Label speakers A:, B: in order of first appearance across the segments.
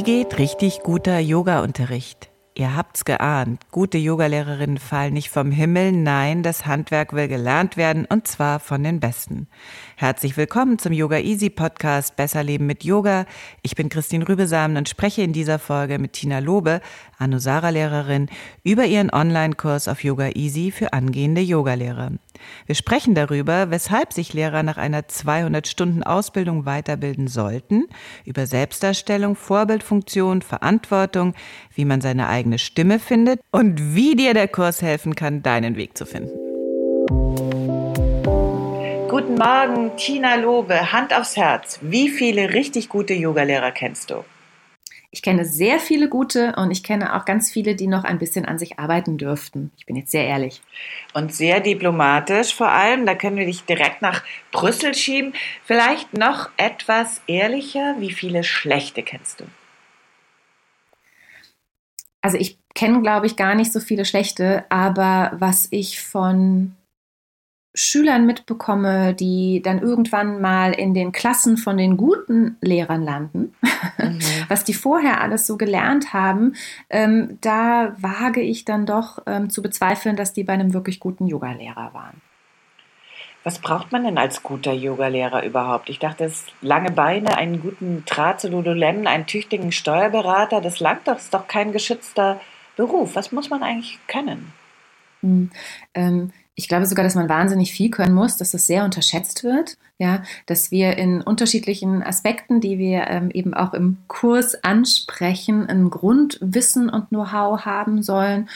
A: Wie geht richtig guter Yoga-Unterricht? Ihr habt's geahnt, gute Yogalehrerinnen fallen nicht vom Himmel, nein, das Handwerk will gelernt werden und zwar von den Besten. Herzlich willkommen zum Yoga Easy Podcast Besser Leben mit Yoga. Ich bin Christine Rübesamen und spreche in dieser Folge mit Tina Lobe, Anusara-Lehrerin, über ihren Online-Kurs auf Yoga Easy für angehende Yogalehrer. Wir sprechen darüber, weshalb sich Lehrer nach einer 200 Stunden Ausbildung weiterbilden sollten, über Selbstdarstellung, Vorbildfunktion, Verantwortung, wie man seine eigene Stimme findet und wie dir der Kurs helfen kann, deinen Weg zu finden. Guten Morgen, Tina Lobe, Hand aufs Herz. Wie viele richtig gute Yogalehrer kennst du?
B: Ich kenne sehr viele gute und ich kenne auch ganz viele, die noch ein bisschen an sich arbeiten dürften. Ich bin jetzt sehr ehrlich.
A: Und sehr diplomatisch vor allem. Da können wir dich direkt nach Brüssel schieben. Vielleicht noch etwas ehrlicher. Wie viele schlechte kennst du?
B: Also ich kenne, glaube ich, gar nicht so viele schlechte, aber was ich von Schülern mitbekomme, die dann irgendwann mal in den Klassen von den guten Lehrern landen, mhm. was die vorher alles so gelernt haben, ähm, da wage ich dann doch ähm, zu bezweifeln, dass die bei einem wirklich guten Yogalehrer waren.
A: Was braucht man denn als guter Yogalehrer überhaupt? Ich dachte, es lange Beine, einen guten Draht zu Lululemon, einen tüchtigen Steuerberater, das langt doch, ist doch kein geschützter Beruf. Was muss man eigentlich können?
B: Hm, ähm, ich glaube sogar, dass man wahnsinnig viel können muss, dass das sehr unterschätzt wird. Ja, dass wir in unterschiedlichen Aspekten, die wir ähm, eben auch im Kurs ansprechen, ein Grundwissen und Know-how haben sollen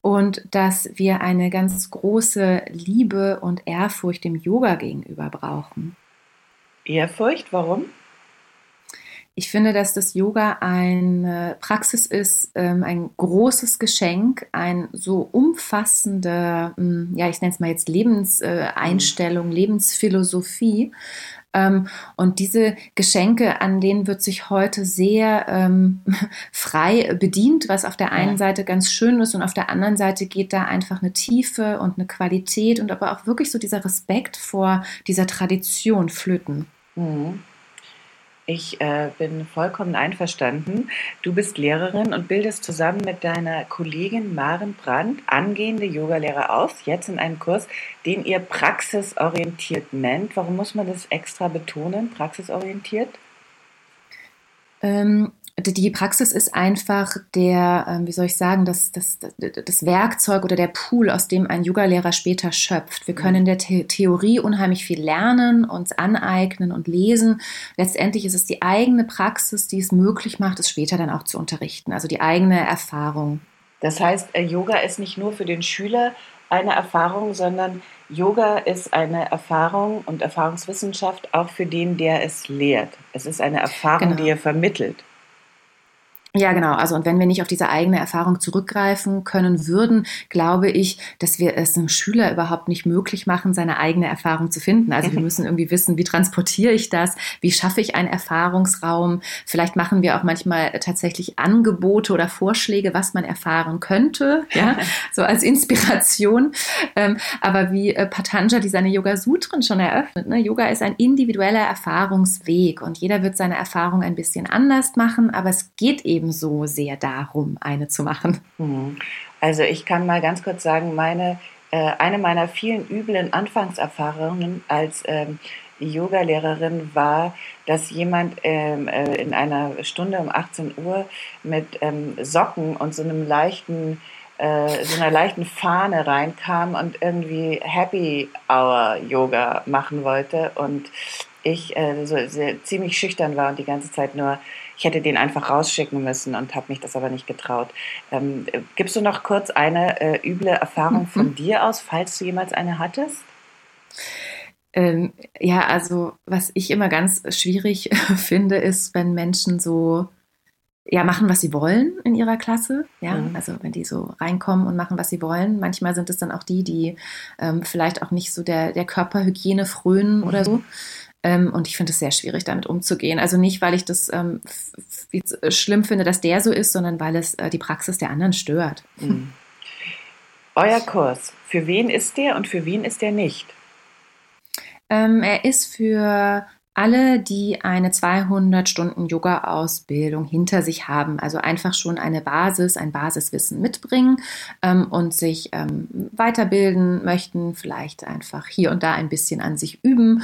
B: und dass wir eine ganz große Liebe und Ehrfurcht dem Yoga gegenüber brauchen.
A: Ehrfurcht, warum?
B: Ich finde, dass das Yoga eine Praxis ist, ähm, ein großes Geschenk, ein so umfassende, hm, ja, ich nenne es mal jetzt Lebenseinstellung, Lebensphilosophie. Ähm, und diese Geschenke, an denen wird sich heute sehr ähm, frei bedient, was auf der einen Seite ganz schön ist und auf der anderen Seite geht da einfach eine Tiefe und eine Qualität und aber auch wirklich so dieser Respekt vor dieser Tradition flöten.
A: Mhm. Ich äh, bin vollkommen einverstanden. Du bist Lehrerin und bildest zusammen mit deiner Kollegin Maren Brandt angehende Yogalehrer aus, jetzt in einem Kurs, den ihr praxisorientiert nennt. Warum muss man das extra betonen, praxisorientiert?
B: Ähm, die Praxis ist einfach der, ähm, wie soll ich sagen, das, das, das Werkzeug oder der Pool, aus dem ein Yoga-Lehrer später schöpft. Wir können in der The Theorie unheimlich viel lernen, uns aneignen und lesen. Letztendlich ist es die eigene Praxis, die es möglich macht, es später dann auch zu unterrichten, also die eigene Erfahrung.
A: Das heißt, äh, Yoga ist nicht nur für den Schüler eine Erfahrung, sondern Yoga ist eine Erfahrung und Erfahrungswissenschaft auch für den, der es lehrt. Es ist eine Erfahrung, genau. die er vermittelt.
B: Ja, genau. Also und wenn wir nicht auf diese eigene Erfahrung zurückgreifen können würden, glaube ich, dass wir es einem Schüler überhaupt nicht möglich machen, seine eigene Erfahrung zu finden. Also wir müssen irgendwie wissen, wie transportiere ich das, wie schaffe ich einen Erfahrungsraum. Vielleicht machen wir auch manchmal tatsächlich Angebote oder Vorschläge, was man erfahren könnte, ja, so als Inspiration. Ähm, aber wie äh, Patanjali seine Yoga Sutren schon eröffnet, ne? Yoga ist ein individueller Erfahrungsweg und jeder wird seine Erfahrung ein bisschen anders machen, aber es geht eben so sehr darum, eine zu machen?
A: Hm. Also ich kann mal ganz kurz sagen, meine, äh, eine meiner vielen üblen Anfangserfahrungen als ähm, Yoga-Lehrerin war, dass jemand ähm, äh, in einer Stunde um 18 Uhr mit ähm, Socken und so einem leichten äh, so einer leichten Fahne reinkam und irgendwie Happy Hour Yoga machen wollte und ich äh, so sehr, ziemlich schüchtern war und die ganze Zeit nur Ich hätte den einfach rausschicken müssen und habe mich das aber nicht getraut. Ähm, gibst du noch kurz eine äh, üble Erfahrung mhm. von dir aus, falls du jemals eine hattest?
B: Ähm, ja, also was ich immer ganz schwierig finde, ist, wenn Menschen so ja, machen, was sie wollen in ihrer Klasse. Ja, mhm. also wenn die so reinkommen und machen, was sie wollen. Manchmal sind es dann auch die, die ähm, vielleicht auch nicht so der, der Körperhygiene frönen mhm. oder so. Ähm, und ich finde es sehr schwierig, damit umzugehen. Also nicht, weil ich das ähm, schlimm finde, dass der so ist, sondern weil es äh, die Praxis der anderen stört. Mhm.
A: Euer Kurs, für wen ist der und für wen ist der nicht?
B: Ähm, er ist für alle, die eine 200 Stunden Yoga-Ausbildung hinter sich haben, also einfach schon eine Basis, ein Basiswissen mitbringen ähm, und sich ähm, weiterbilden möchten, vielleicht einfach hier und da ein bisschen an sich üben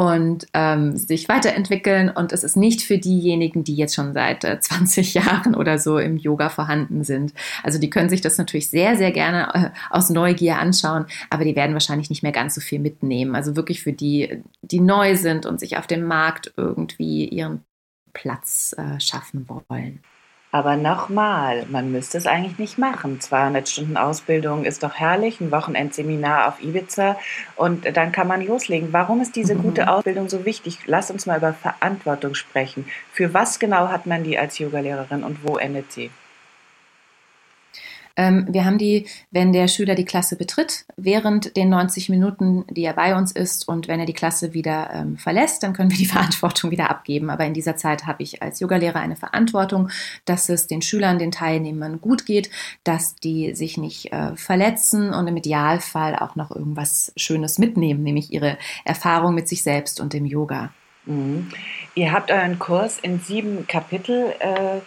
B: und ähm, sich weiterentwickeln. Und es ist nicht für diejenigen, die jetzt schon seit äh, 20 Jahren oder so im Yoga vorhanden sind. Also die können sich das natürlich sehr, sehr gerne äh, aus Neugier anschauen, aber die werden wahrscheinlich nicht mehr ganz so viel mitnehmen. Also wirklich für die, die neu sind und sich auf dem Markt irgendwie ihren Platz äh, schaffen wollen.
A: Aber nochmal, man müsste es eigentlich nicht machen. 200 Stunden Ausbildung ist doch herrlich, ein Wochenendseminar auf Ibiza und dann kann man loslegen. Warum ist diese gute Ausbildung so wichtig? Lass uns mal über Verantwortung sprechen. Für was genau hat man die als Yogalehrerin und wo endet sie?
B: Ähm, wir haben die, wenn der Schüler die Klasse betritt, während den 90 Minuten, die er bei uns ist und wenn er die Klasse wieder ähm, verlässt, dann können wir die Verantwortung wieder abgeben. Aber in dieser Zeit habe ich als Yogalehrer eine Verantwortung, dass es den Schülern, den Teilnehmern gut geht, dass die sich nicht äh, verletzen und im Idealfall auch noch irgendwas Schönes mitnehmen, nämlich ihre Erfahrung mit sich selbst und dem Yoga.
A: Mhm. Ihr habt euren Kurs in sieben Kapitel äh,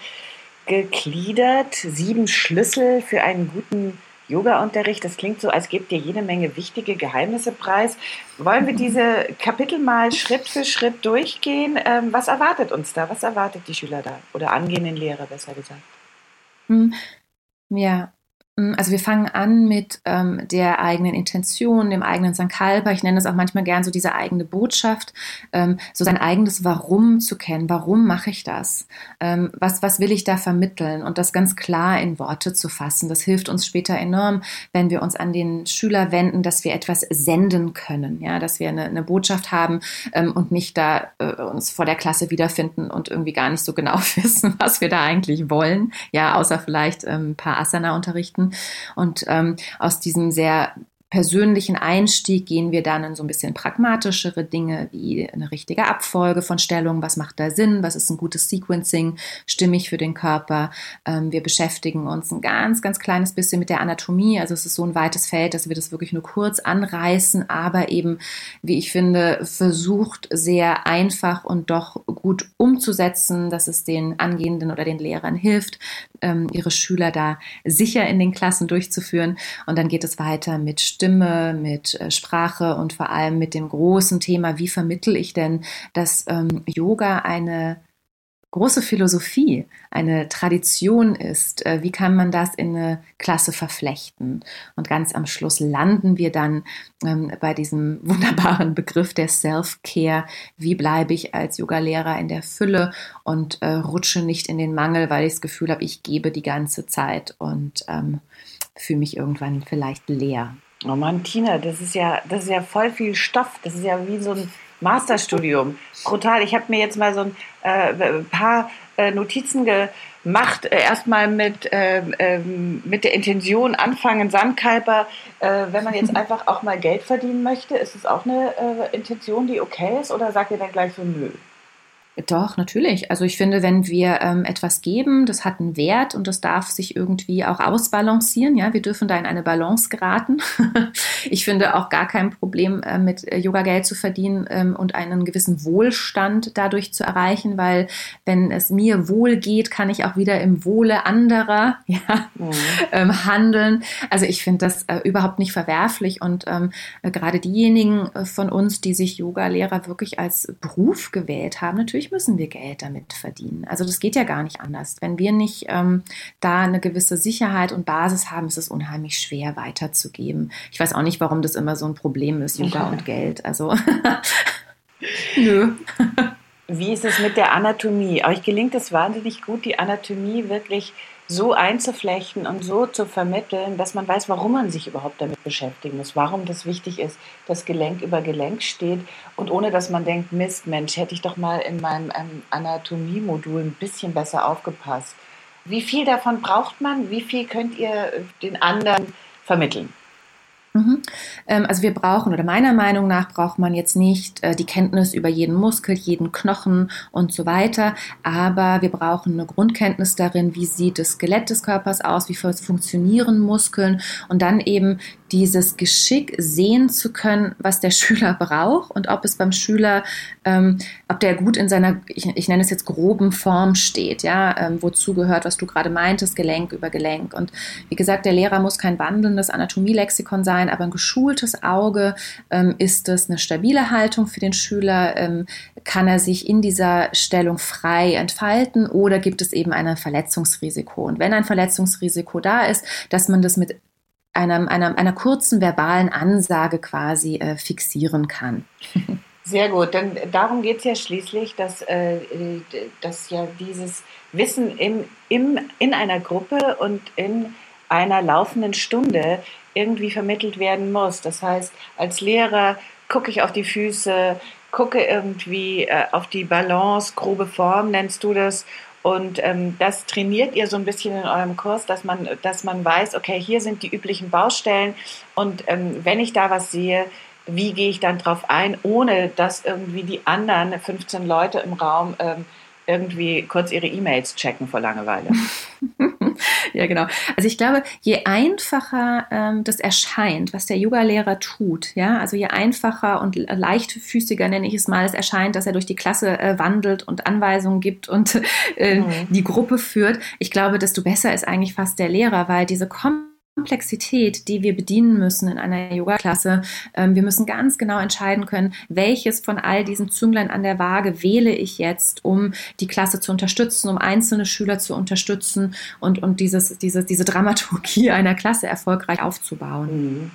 A: gegliedert, sieben Schlüssel für einen guten Yoga-Unterricht. Das klingt so, als gebt ihr jede Menge wichtige Geheimnisse preis. Wollen wir diese Kapitel mal Schritt für Schritt durchgehen? Ähm, was erwartet uns da? Was erwartet die Schüler da? Oder angehenden Lehrer, besser gesagt?
B: Hm. Ja, also wir fangen an mit ähm, der eigenen Intention, dem eigenen Sankalpa. Ich nenne das auch manchmal gern so diese eigene Botschaft, ähm, so sein eigenes Warum zu kennen. Warum mache ich das? Ähm, was, was will ich da vermitteln? Und das ganz klar in Worte zu fassen. Das hilft uns später enorm, wenn wir uns an den Schüler wenden, dass wir etwas senden können, ja, dass wir eine, eine Botschaft haben ähm, und nicht da äh, uns vor der Klasse wiederfinden und irgendwie gar nicht so genau wissen, was wir da eigentlich wollen. Ja, außer vielleicht ähm, ein paar Asana unterrichten Projekten. Und ähm, aus diesem sehr persönlichen Einstieg gehen wir dann in so ein bisschen pragmatischere Dinge wie eine richtige Abfolge von Stellungen. Was macht da Sinn? Was ist ein gutes Sequencing? Stimmig für den Körper? Ähm, wir beschäftigen uns ein ganz, ganz kleines bisschen mit der Anatomie. Also es ist so ein weites Feld, dass wir das wirklich nur kurz anreißen, aber eben, wie ich finde, versucht sehr einfach und doch gut umzusetzen, dass es den Angehenden oder den Lehrern hilft, ähm, ihre Schüler da sicher in den Klassen durchzuführen. Und dann geht es weiter mit Stimme, mit äh, Sprache und vor allem mit dem großen Thema, wie vermittel ich denn, dass ähm, Yoga eine große Philosophie, eine Tradition ist. Äh, wie kann man das in eine Klasse verflechten? Und ganz am Schluss landen wir dann ähm, bei diesem wunderbaren Begriff der Self-Care. Wie bleibe ich als Yogalehrer in der Fülle und äh, rutsche nicht in den Mangel, weil ich das Gefühl habe, ich gebe die ganze Zeit und ähm, fühle mich irgendwann vielleicht leer.
A: Oh Mann, Tina, das ist ja, das ist ja voll viel Stoff. Das ist ja wie so ein Masterstudium. Brutal. Ich habe mir jetzt mal so ein äh, paar äh, Notizen gemacht. Äh, erstmal mit, ähm, mit der Intention anfangen, Sandkalper. Äh, wenn man jetzt einfach auch mal Geld verdienen möchte, ist es auch eine äh, Intention, die okay ist? Oder sagt ihr dann gleich so, nö?
B: Doch, natürlich. Also ich finde, wenn wir ähm, etwas geben, das hat einen Wert und das darf sich irgendwie auch ausbalancieren. Ja, wir dürfen da in eine Balance geraten. ich finde auch gar kein Problem, äh, mit äh, Yoga Geld zu verdienen ähm, und einen gewissen Wohlstand dadurch zu erreichen, weil wenn es mir wohl geht, kann ich auch wieder im Wohle anderer ja, mhm. ähm, handeln. Also ich finde das äh, überhaupt nicht verwerflich und ähm, äh, gerade diejenigen äh, von uns, die sich Yoga-Lehrer wirklich als Beruf gewählt haben, natürlich natürlich müssen wir Geld damit verdienen. Also das geht ja gar nicht anders. Wenn wir nicht ähm, da eine gewisse Sicherheit und Basis haben, ist es unheimlich schwer weiterzugeben. Ich weiß auch nicht, warum das immer so ein Problem ist, Yoga und Geld. Also nö.
A: Wie ist es mit der Anatomie? Euch gelingt es wahnsinnig gut, die Anatomie wirklich so einzuflechten und so zu vermitteln, dass man weiß, warum man sich überhaupt damit beschäftigen muss, warum das wichtig ist, dass Gelenk über Gelenk steht und ohne dass man denkt, Mist, Mensch, hätte ich doch mal in meinem ähm, Anatomie-Modul ein bisschen besser aufgepasst. Wie viel davon braucht man? Wie viel könnt ihr den anderen vermitteln?
B: Mhm. Ähm, also wir brauchen, oder meiner Meinung nach braucht man jetzt nicht äh, die Kenntnis über jeden Muskel, jeden Knochen und so weiter, aber wir brauchen eine Grundkenntnis darin, wie sieht das Skelett des Körpers aus, wie funktionieren Muskeln und dann eben dieses Geschick sehen zu können, was der Schüler braucht und ob es beim Schüler, ähm, ob der gut in seiner, ich, ich, nenne es jetzt groben Form steht, ja, ähm, wozu gehört, was du gerade meintest, Gelenk über Gelenk. Und wie gesagt, der Lehrer muss kein wandelndes Anatomielexikon sein, aber ein geschultes Auge ähm, ist es eine stabile Haltung für den Schüler, ähm, kann er sich in dieser Stellung frei entfalten oder gibt es eben ein Verletzungsrisiko? Und wenn ein Verletzungsrisiko da ist, dass man das mit einer, einer, einer kurzen verbalen Ansage quasi äh, fixieren kann.
A: Sehr gut, denn darum geht es ja schließlich, dass, äh, dass ja dieses Wissen im, im, in einer Gruppe und in einer laufenden Stunde irgendwie vermittelt werden muss. Das heißt, als Lehrer gucke ich auf die Füße, gucke irgendwie äh, auf die Balance, grobe Form nennst du das und ähm, das trainiert ihr so ein bisschen in eurem Kurs, dass man, dass man weiß, okay, hier sind die üblichen Baustellen und ähm, wenn ich da was sehe, wie gehe ich dann drauf ein, ohne dass irgendwie die anderen 15 Leute im Raum ähm, irgendwie kurz ihre E-Mails checken vor Langeweile.
B: ja, genau. Also ich glaube, je einfacher ähm, das erscheint, was der Yoga-Lehrer tut, ja, also je einfacher und leichtfüßiger nenne ich es mal, es erscheint, dass er durch die Klasse äh, wandelt und Anweisungen gibt und äh, mhm. die Gruppe führt, ich glaube, desto besser ist eigentlich fast der Lehrer, weil diese Kom Komplexität, die wir bedienen müssen in einer Yoga-Klasse. Ähm, wir müssen ganz genau entscheiden können, welches von all diesen Zünglein an der Waage wähle ich jetzt, um die Klasse zu unterstützen, um einzelne Schüler zu unterstützen und, und dieses, diese, diese Dramaturgie einer Klasse erfolgreich aufzubauen.
A: Mhm.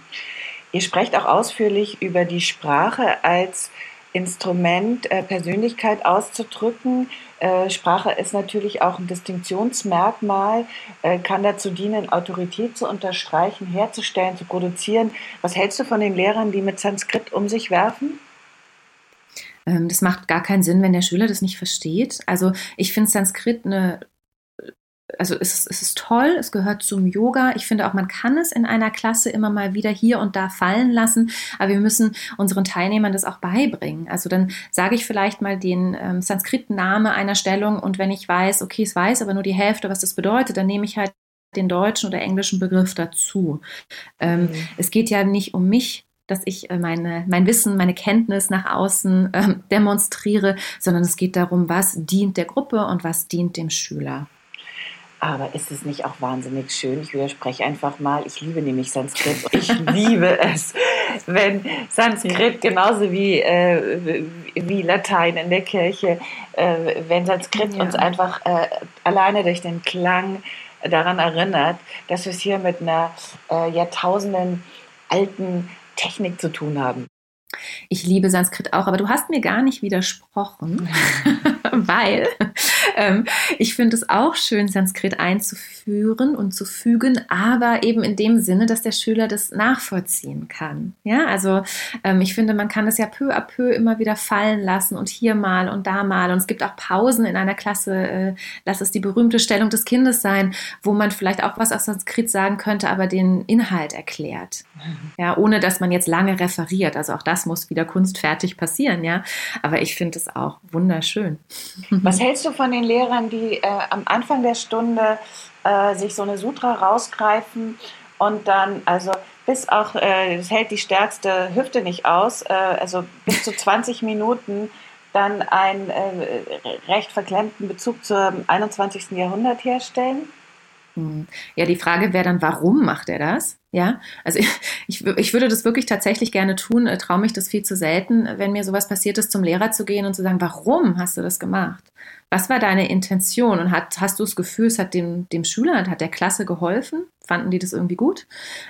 A: Ihr sprecht auch ausführlich über die Sprache als Instrument, äh, Persönlichkeit auszudrücken. Äh, Sprache ist natürlich auch ein Distinktionsmerkmal, äh, kann dazu dienen, Autorität zu unterstreichen, herzustellen, zu produzieren. Was hältst du von den Lehrern, die mit Sanskrit um sich werfen?
B: Ähm, das macht gar keinen Sinn, wenn der Schüler das nicht versteht. Also ich finde Sanskrit eine also es ist, es ist toll, es gehört zum Yoga. Ich finde auch, man kann es in einer Klasse immer mal wieder hier und da fallen lassen, aber wir müssen unseren Teilnehmern das auch beibringen. Also dann sage ich vielleicht mal den ähm, Sanskrit-Name einer Stellung und wenn ich weiß, okay, es weiß aber nur die Hälfte, was das bedeutet, dann nehme ich halt den deutschen oder englischen Begriff dazu. Ähm, mhm. Es geht ja nicht um mich, dass ich äh, meine, mein Wissen, meine Kenntnis nach außen ähm, demonstriere, sondern es geht darum, was dient der Gruppe und was dient dem Schüler.
A: Aber ist es nicht auch wahnsinnig schön? Ich widerspreche einfach mal. Ich liebe nämlich Sanskrit ich liebe es, wenn Sanskrit genauso wie, äh, wie Latein in der Kirche, äh, wenn Sanskrit ja. uns einfach äh, alleine durch den Klang daran erinnert, dass wir es hier mit einer äh, Jahrtausenden alten Technik zu tun haben.
B: Ich liebe Sanskrit auch, aber du hast mir gar nicht widersprochen, weil ähm, ich finde es auch schön, Sanskrit einzuführen und zu fügen, aber eben in dem Sinne, dass der Schüler das nachvollziehen kann. Ja, also ähm, ich finde, man kann es ja peu à peu immer wieder fallen lassen und hier mal und da mal. Und es gibt auch Pausen in einer Klasse, äh, lass es die berühmte Stellung des Kindes sein, wo man vielleicht auch was aus Sanskrit sagen könnte, aber den Inhalt erklärt. Ja, ohne dass man jetzt lange referiert. Also auch das muss wieder kunstfertig passieren, ja. Aber ich finde es auch wunderschön.
A: Was hältst du von den Lehrern, die äh, am Anfang der Stunde äh, sich so eine Sutra rausgreifen und dann, also bis auch, äh, es hält die stärkste Hüfte nicht aus, äh, also bis zu 20 Minuten dann einen äh, recht verklemmten Bezug zum 21. Jahrhundert herstellen?
B: Hm. Ja, die Frage wäre dann, warum macht er das? Ja, also ich, ich, würde das wirklich tatsächlich gerne tun, äh, traue mich das viel zu selten, wenn mir sowas passiert ist, zum Lehrer zu gehen und zu sagen, warum hast du das gemacht? Was war deine Intention? Und hat, hast du das Gefühl, es hat dem, dem Schüler, hat der Klasse geholfen? Fanden die das irgendwie gut?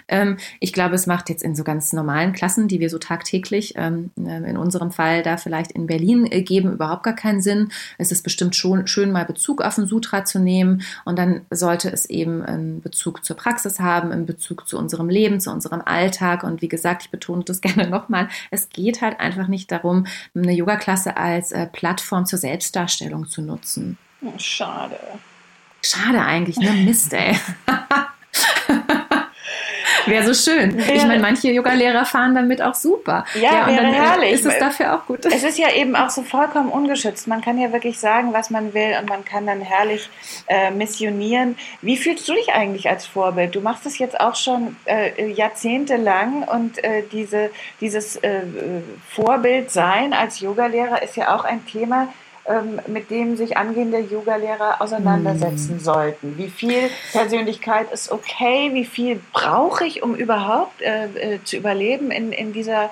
B: Ähm, ich glaube, es macht jetzt in so ganz normalen Klassen, die wir so tagtäglich, ähm, äh, in unserem Fall da vielleicht in Berlin äh, geben, überhaupt gar keinen Sinn. Es ist bestimmt schon schön, mal Bezug auf den Sutra zu nehmen. Und dann sollte es eben einen Bezug zur Praxis haben, einen Bezug zu unserem Leben, zu unserem Alltag. Und wie gesagt, ich betone das gerne nochmal, es geht halt einfach nicht darum, eine Yoga-Klasse als äh, Plattform zur Selbstdarstellung zu nutzen.
A: Schade.
B: Schade eigentlich, ne? Mist, ey. Wäre so schön. Wäre, ich meine, manche Yoga-Lehrer fahren damit auch super.
A: Ja, ja und wäre dann äh, herrlich.
B: ist es dafür auch gut.
A: Es ist ja eben auch so vollkommen ungeschützt. Man kann ja wirklich sagen, was man will und man kann dann herrlich äh, missionieren. Wie fühlst du dich eigentlich als Vorbild? Du machst es jetzt auch schon äh, jahrzehntelang und äh, diese, dieses äh, Vorbild sein als Yogalehrer ist ja auch ein Thema, mit dem sich angehende Yoga-Lehrer auseinandersetzen mm. sollten. Wie viel Persönlichkeit ist okay? Wie viel brauche ich, um überhaupt äh, äh, zu überleben in, in dieser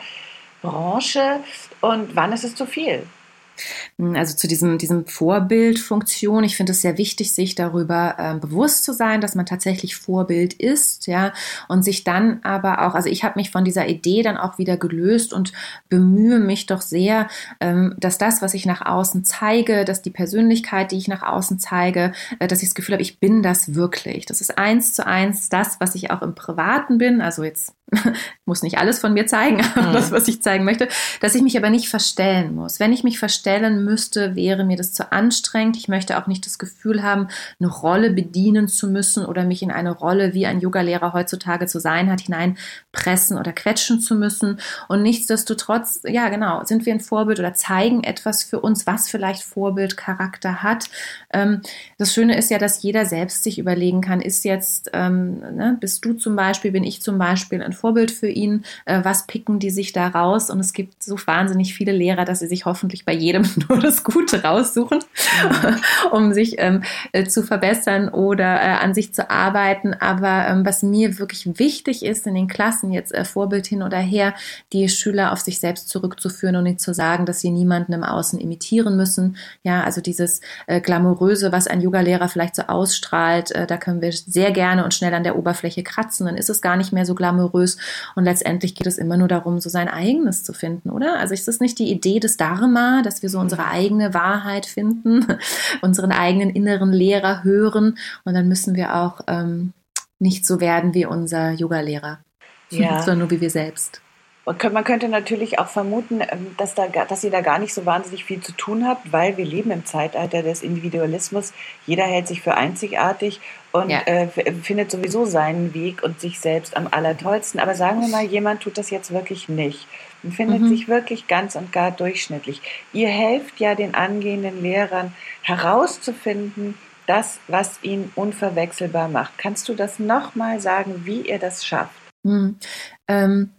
A: Branche? Und wann ist es zu viel?
B: Also zu diesem, diesem Vorbildfunktion. Ich finde es sehr wichtig, sich darüber äh, bewusst zu sein, dass man tatsächlich Vorbild ist, ja, und sich dann aber auch, also ich habe mich von dieser Idee dann auch wieder gelöst und bemühe mich doch sehr, ähm, dass das, was ich nach außen zeige, dass die Persönlichkeit, die ich nach außen zeige, äh, dass ich das Gefühl habe, ich bin das wirklich. Das ist eins zu eins das, was ich auch im Privaten bin. Also jetzt muss nicht alles von mir zeigen, mhm. das, was ich zeigen möchte, dass ich mich aber nicht verstellen muss. Wenn ich mich verstellen müsste, wäre mir das zu anstrengend. Ich möchte auch nicht das Gefühl haben, eine Rolle bedienen zu müssen oder mich in eine Rolle, wie ein Yogalehrer heutzutage zu sein hat, hineinpressen oder quetschen zu müssen. Und nichtsdestotrotz, ja genau, sind wir ein Vorbild oder zeigen etwas für uns, was vielleicht Vorbildcharakter hat. Ähm, das Schöne ist ja, dass jeder selbst sich überlegen kann, ist jetzt, ähm, ne, bist du zum Beispiel, bin ich zum Beispiel ein Vorbild für ihn, äh, was picken die sich da raus? Und es gibt so wahnsinnig viele Lehrer, dass sie sich hoffentlich bei jedem nur das Gute raussuchen, mhm. um sich ähm, äh, zu verbessern oder äh, an sich zu arbeiten. Aber ähm, was mir wirklich wichtig ist in den Klassen, jetzt äh, Vorbild hin oder her, die Schüler auf sich selbst zurückzuführen und nicht zu sagen, dass sie niemanden im Außen imitieren müssen. Ja, also dieses äh, Glamouröse, was ein Yoga-Lehrer vielleicht so ausstrahlt, äh, da können wir sehr gerne und schnell an der Oberfläche kratzen. Dann ist es gar nicht mehr so glamourös. Und letztendlich geht es immer nur darum, so sein eigenes zu finden, oder? Also ist das nicht die Idee des Dharma, dass wir so unsere eigene Wahrheit finden, unseren eigenen inneren Lehrer hören und dann müssen wir auch ähm, nicht so werden wie unser Yoga-Lehrer, ja. sondern nur wie wir selbst.
A: Man könnte natürlich auch vermuten, ähm, dass, da, dass sie da gar nicht so wahnsinnig viel zu tun hat, weil wir leben im Zeitalter des Individualismus. Jeder hält sich für einzigartig und ja. äh, findet sowieso seinen Weg und sich selbst am allertollsten. Aber sagen wir mal, jemand tut das jetzt wirklich nicht und findet mhm. sich wirklich ganz und gar durchschnittlich. Ihr helft ja den angehenden Lehrern herauszufinden, das, was ihn unverwechselbar macht. Kannst du das nochmal sagen, wie ihr das schafft?
B: Mhm. Ähm,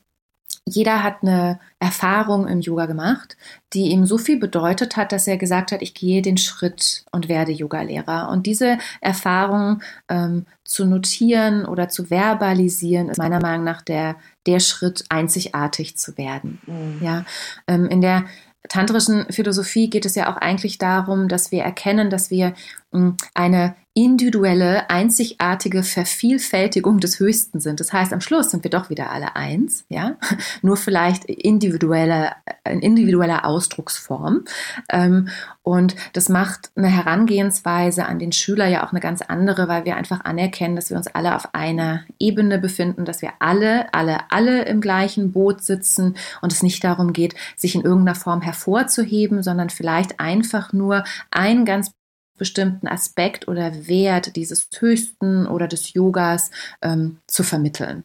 B: jeder hat eine Erfahrung im Yoga gemacht, die ihm so viel bedeutet hat, dass er gesagt hat, ich gehe den Schritt und werde Yogalehrer. Und diese Erfahrung ähm, zu notieren oder zu verbalisieren, ist meiner Meinung nach der, der Schritt, einzigartig zu werden. Mhm. Ja, ähm, in der tantrischen Philosophie geht es ja auch eigentlich darum, dass wir erkennen, dass wir hm, eine individuelle, einzigartige Vervielfältigung des Höchsten sind. Das heißt, am Schluss sind wir doch wieder alle eins, ja, nur vielleicht individuelle, in individueller Ausdrucksform. Ähm, und das macht eine Herangehensweise an den Schüler ja auch eine ganz andere, weil wir einfach anerkennen, dass wir uns alle auf einer Ebene befinden, dass wir alle, alle, alle im gleichen Boot sitzen und es nicht darum geht, sich in irgendeiner Form hervorzuheben, sondern vielleicht einfach nur ein ganz bestimmten Aspekt oder Wert dieses Höchsten oder des Yogas ähm, zu vermitteln.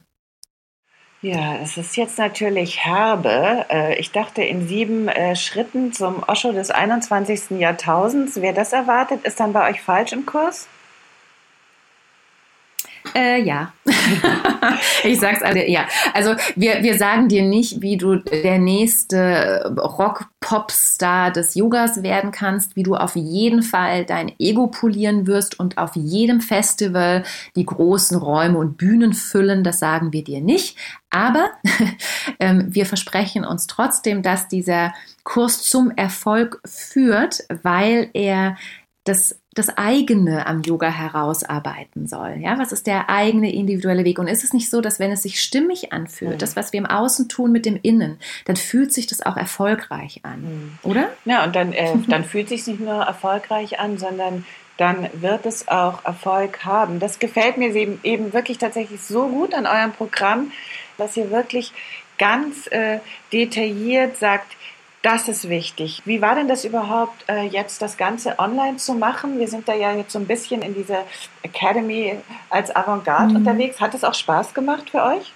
A: Ja, es ist jetzt natürlich herbe. Äh, ich dachte, in sieben äh, Schritten zum Osho des 21. Jahrtausends, wer das erwartet, ist dann bei euch falsch im Kurs?
B: Äh, ja. ich sag's also, ja. Also wir, wir sagen dir nicht, wie du der nächste Rock-Pop-Star des Yogas werden kannst, wie du auf jeden Fall dein Ego polieren wirst und auf jedem Festival die großen Räume und Bühnen füllen. Das sagen wir dir nicht. Aber ähm, wir versprechen uns trotzdem, dass dieser Kurs zum Erfolg führt, weil er das, das eigene am Yoga herausarbeiten soll. Ja, was ist der eigene individuelle Weg? Und ist es nicht so, dass wenn es sich stimmig anfühlt, mhm. das, was wir im Außen tun mit dem Innen, dann fühlt sich das auch erfolgreich an, mhm. oder?
A: Ja, und dann, äh, dann fühlt sich nicht nur erfolgreich an, sondern dann wird es auch Erfolg haben. Das gefällt mir eben, eben wirklich tatsächlich so gut an eurem Programm, dass ihr wirklich ganz äh, detailliert sagt, das ist wichtig. Wie war denn das überhaupt, äh, jetzt das Ganze online zu machen? Wir sind da ja jetzt so ein bisschen in dieser Academy als Avantgarde mhm. unterwegs. Hat es auch Spaß gemacht für euch?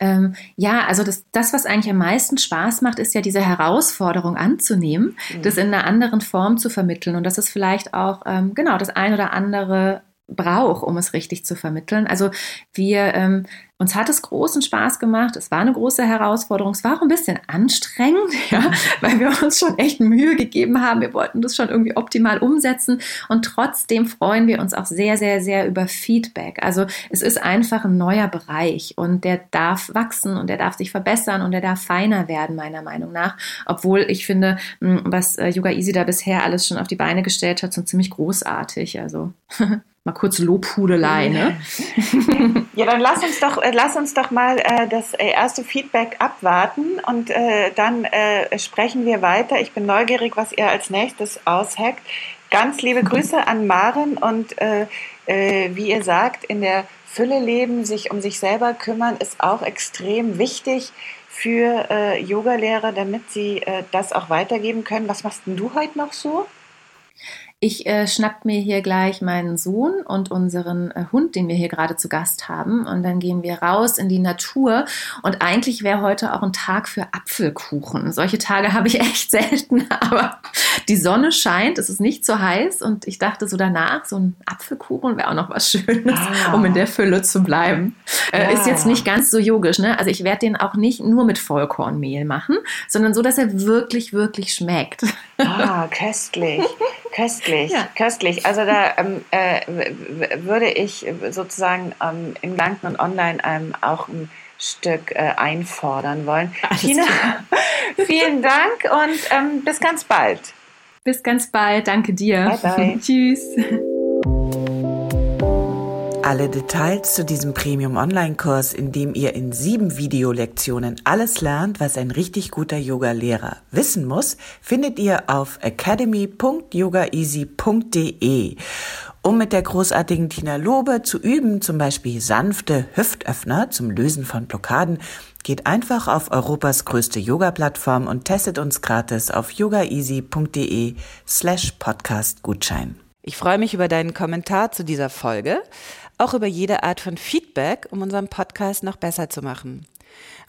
B: Ähm, ja, also das, das, was eigentlich am meisten Spaß macht, ist ja diese Herausforderung anzunehmen, mhm. das in einer anderen Form zu vermitteln. Und das ist vielleicht auch ähm, genau das ein oder andere braucht, um es richtig zu vermitteln. Also wir, ähm, uns hat es großen Spaß gemacht. Es war eine große Herausforderung. Es war auch ein bisschen anstrengend, ja, weil wir uns schon echt Mühe gegeben haben. Wir wollten das schon irgendwie optimal umsetzen. Und trotzdem freuen wir uns auch sehr, sehr, sehr über Feedback. Also es ist einfach ein neuer Bereich und der darf wachsen und der darf sich verbessern und der darf feiner werden, meiner Meinung nach. Obwohl ich finde, was äh, Yoga Easy da bisher alles schon auf die Beine gestellt hat, so ziemlich großartig. Also mal kurz Lobhudelei, ne?
A: Ja, dann lass uns doch, äh, lass uns doch mal äh, das äh, erste Feedback abwarten und äh, dann äh, sprechen wir weiter. Ich bin neugierig, was ihr als nächstes aushackt. Ganz liebe Grüße an Maren und äh, wie ihr sagt, in der Fülle leben, sich um sich selber kümmern, ist auch extrem wichtig für Yogalehrer, damit sie das auch weitergeben können. Was machst denn du heute noch so?
B: Ich äh, schnapp mir hier gleich meinen Sohn und unseren äh, Hund, den wir hier gerade zu Gast haben. Und dann gehen wir raus in die Natur. Und eigentlich wäre heute auch ein Tag für Apfelkuchen. Solche Tage habe ich echt selten, aber die Sonne scheint, es ist nicht so heiß. Und ich dachte so danach, so ein Apfelkuchen wäre auch noch was Schönes, ah. um in der Fülle zu bleiben. Äh, ja. Ist jetzt nicht ganz so yogisch, ne? Also ich werde den auch nicht nur mit Vollkornmehl machen, sondern so, dass er wirklich, wirklich schmeckt.
A: Ah, köstlich. Köstlich, ja. köstlich. Also da ähm, äh, würde ich sozusagen ähm, im und online ähm, auch ein Stück äh, einfordern wollen. Alles Tina, vielen Dank und ähm, bis ganz bald.
B: Bis ganz bald. Danke dir.
A: Bye, bye.
B: Tschüss.
C: Alle Details zu diesem Premium-Online-Kurs, in dem ihr in sieben Videolektionen alles lernt, was ein richtig guter Yoga-Lehrer wissen muss, findet ihr auf academy.yogaeasy.de. Um mit der großartigen Tina Lobe zu üben, zum Beispiel sanfte Hüftöffner zum Lösen von Blockaden, geht einfach auf Europas größte Yoga-Plattform und testet uns gratis auf yogaeasy.de slash podcast Gutschein. Ich freue mich über deinen Kommentar zu dieser Folge auch über jede Art von Feedback, um unseren Podcast noch besser zu machen.